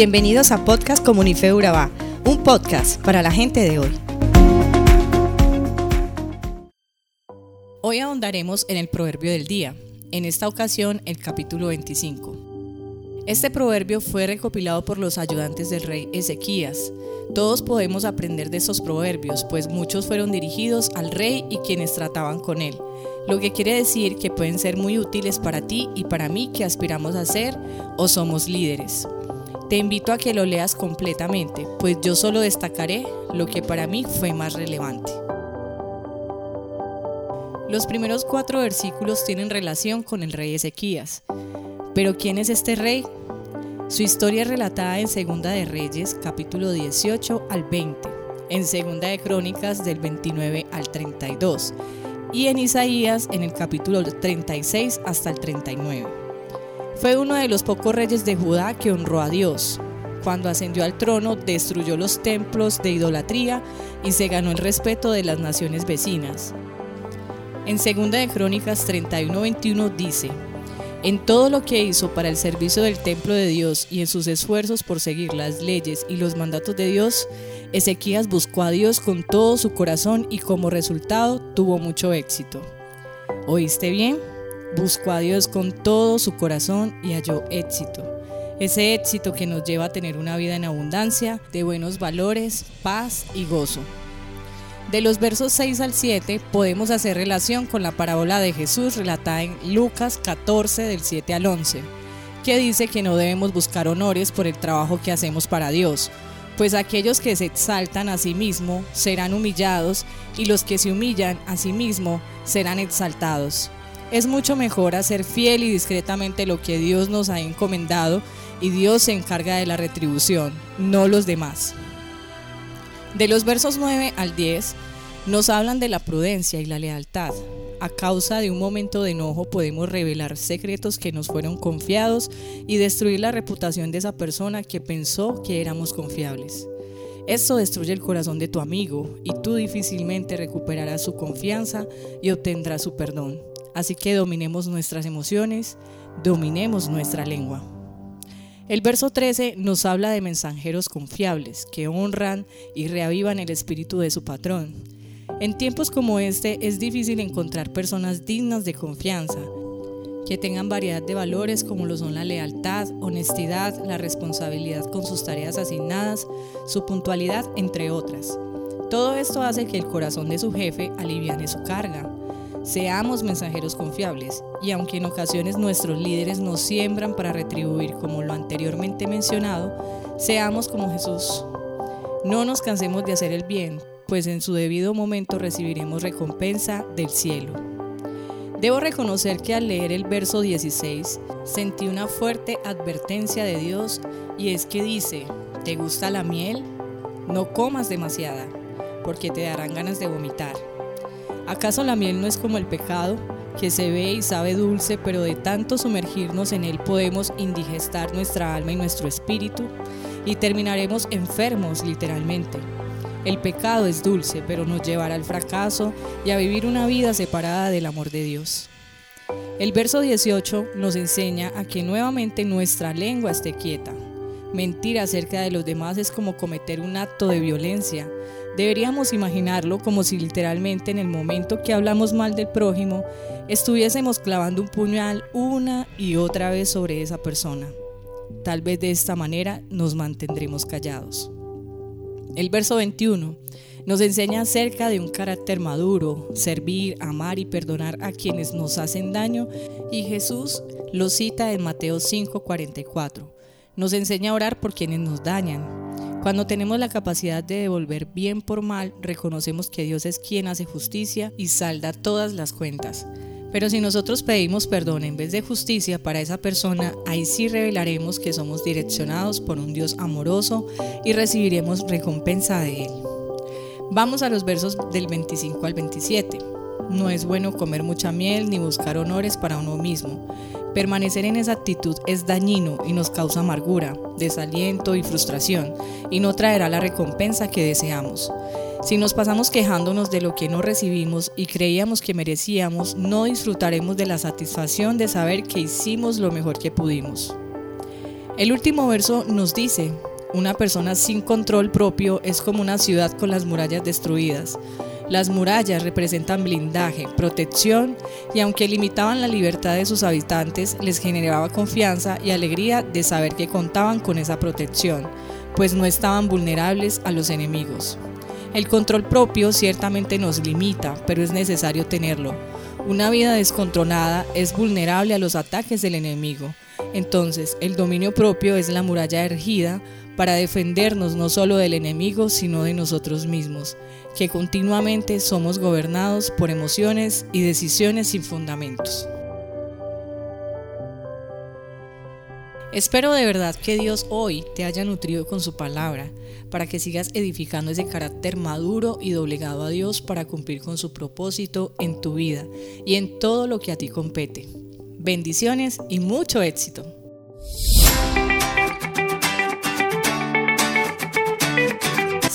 Bienvenidos a Podcast Comunife Urabá, un podcast para la gente de hoy. Hoy ahondaremos en el proverbio del día, en esta ocasión el capítulo 25. Este proverbio fue recopilado por los ayudantes del rey Ezequías. Todos podemos aprender de estos proverbios, pues muchos fueron dirigidos al rey y quienes trataban con él, lo que quiere decir que pueden ser muy útiles para ti y para mí que aspiramos a ser o somos líderes. Te invito a que lo leas completamente, pues yo solo destacaré lo que para mí fue más relevante. Los primeros cuatro versículos tienen relación con el rey Ezequías. Pero ¿quién es este rey? Su historia es relatada en Segunda de Reyes, capítulo 18 al 20, en Segunda de Crónicas del 29 al 32 y en Isaías en el capítulo 36 hasta el 39. Fue uno de los pocos reyes de Judá que honró a Dios. Cuando ascendió al trono, destruyó los templos de idolatría y se ganó el respeto de las naciones vecinas. En 2 de Crónicas 31:21 dice: En todo lo que hizo para el servicio del templo de Dios y en sus esfuerzos por seguir las leyes y los mandatos de Dios, Ezequías buscó a Dios con todo su corazón y como resultado tuvo mucho éxito. ¿Oíste bien? Buscó a Dios con todo su corazón y halló éxito. Ese éxito que nos lleva a tener una vida en abundancia, de buenos valores, paz y gozo. De los versos 6 al 7 podemos hacer relación con la parábola de Jesús relatada en Lucas 14 del 7 al 11, que dice que no debemos buscar honores por el trabajo que hacemos para Dios, pues aquellos que se exaltan a sí mismos serán humillados y los que se humillan a sí mismos serán exaltados. Es mucho mejor hacer fiel y discretamente lo que Dios nos ha encomendado y Dios se encarga de la retribución, no los demás. De los versos 9 al 10 nos hablan de la prudencia y la lealtad. A causa de un momento de enojo podemos revelar secretos que nos fueron confiados y destruir la reputación de esa persona que pensó que éramos confiables. Esto destruye el corazón de tu amigo y tú difícilmente recuperarás su confianza y obtendrás su perdón. Así que dominemos nuestras emociones, dominemos nuestra lengua. El verso 13 nos habla de mensajeros confiables que honran y reavivan el espíritu de su patrón. En tiempos como este es difícil encontrar personas dignas de confianza, que tengan variedad de valores como lo son la lealtad, honestidad, la responsabilidad con sus tareas asignadas, su puntualidad, entre otras. Todo esto hace que el corazón de su jefe aliviane su carga. Seamos mensajeros confiables y aunque en ocasiones nuestros líderes nos siembran para retribuir como lo anteriormente mencionado, seamos como Jesús. No nos cansemos de hacer el bien, pues en su debido momento recibiremos recompensa del cielo. Debo reconocer que al leer el verso 16 sentí una fuerte advertencia de Dios y es que dice, ¿te gusta la miel? No comas demasiada, porque te darán ganas de vomitar. ¿Acaso la miel no es como el pecado, que se ve y sabe dulce, pero de tanto sumergirnos en él podemos indigestar nuestra alma y nuestro espíritu y terminaremos enfermos literalmente? El pecado es dulce, pero nos llevará al fracaso y a vivir una vida separada del amor de Dios. El verso 18 nos enseña a que nuevamente nuestra lengua esté quieta. Mentir acerca de los demás es como cometer un acto de violencia, Deberíamos imaginarlo como si literalmente en el momento que hablamos mal del prójimo estuviésemos clavando un puñal una y otra vez sobre esa persona. Tal vez de esta manera nos mantendremos callados. El verso 21 nos enseña acerca de un carácter maduro, servir, amar y perdonar a quienes nos hacen daño y Jesús lo cita en Mateo 5:44. Nos enseña a orar por quienes nos dañan, cuando tenemos la capacidad de devolver bien por mal, reconocemos que Dios es quien hace justicia y salda todas las cuentas. Pero si nosotros pedimos perdón en vez de justicia para esa persona, ahí sí revelaremos que somos direccionados por un Dios amoroso y recibiremos recompensa de Él. Vamos a los versos del 25 al 27. No es bueno comer mucha miel ni buscar honores para uno mismo. Permanecer en esa actitud es dañino y nos causa amargura, desaliento y frustración, y no traerá la recompensa que deseamos. Si nos pasamos quejándonos de lo que no recibimos y creíamos que merecíamos, no disfrutaremos de la satisfacción de saber que hicimos lo mejor que pudimos. El último verso nos dice, una persona sin control propio es como una ciudad con las murallas destruidas. Las murallas representan blindaje, protección y aunque limitaban la libertad de sus habitantes, les generaba confianza y alegría de saber que contaban con esa protección, pues no estaban vulnerables a los enemigos. El control propio ciertamente nos limita, pero es necesario tenerlo. Una vida descontrolada es vulnerable a los ataques del enemigo. Entonces, el dominio propio es la muralla ergida para defendernos no solo del enemigo, sino de nosotros mismos, que continuamente somos gobernados por emociones y decisiones sin fundamentos. Espero de verdad que Dios hoy te haya nutrido con su palabra, para que sigas edificando ese carácter maduro y doblegado a Dios para cumplir con su propósito en tu vida y en todo lo que a ti compete. Bendiciones y mucho éxito.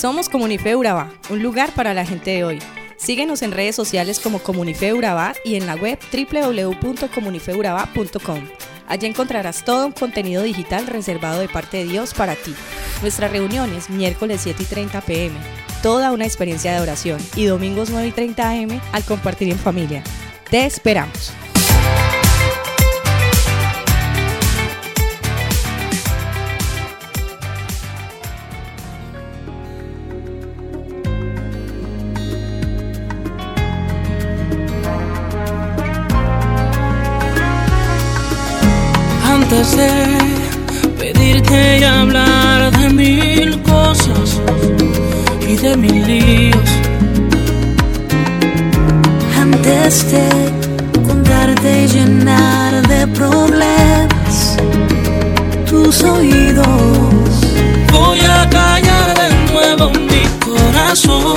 Somos Comunife Urabá, un lugar para la gente de hoy. Síguenos en redes sociales como Comunife Urabá y en la web www.comunifeurabá.com. Allí encontrarás todo un contenido digital reservado de parte de Dios para ti. Nuestras reuniones miércoles 7 y 30 pm, toda una experiencia de oración y domingos 9 y 30 am al compartir en familia. Te esperamos. Pedirte y hablar de mil cosas y de mil líos. Antes de contarte y llenar de problemas tus oídos. Voy a callar de nuevo mi corazón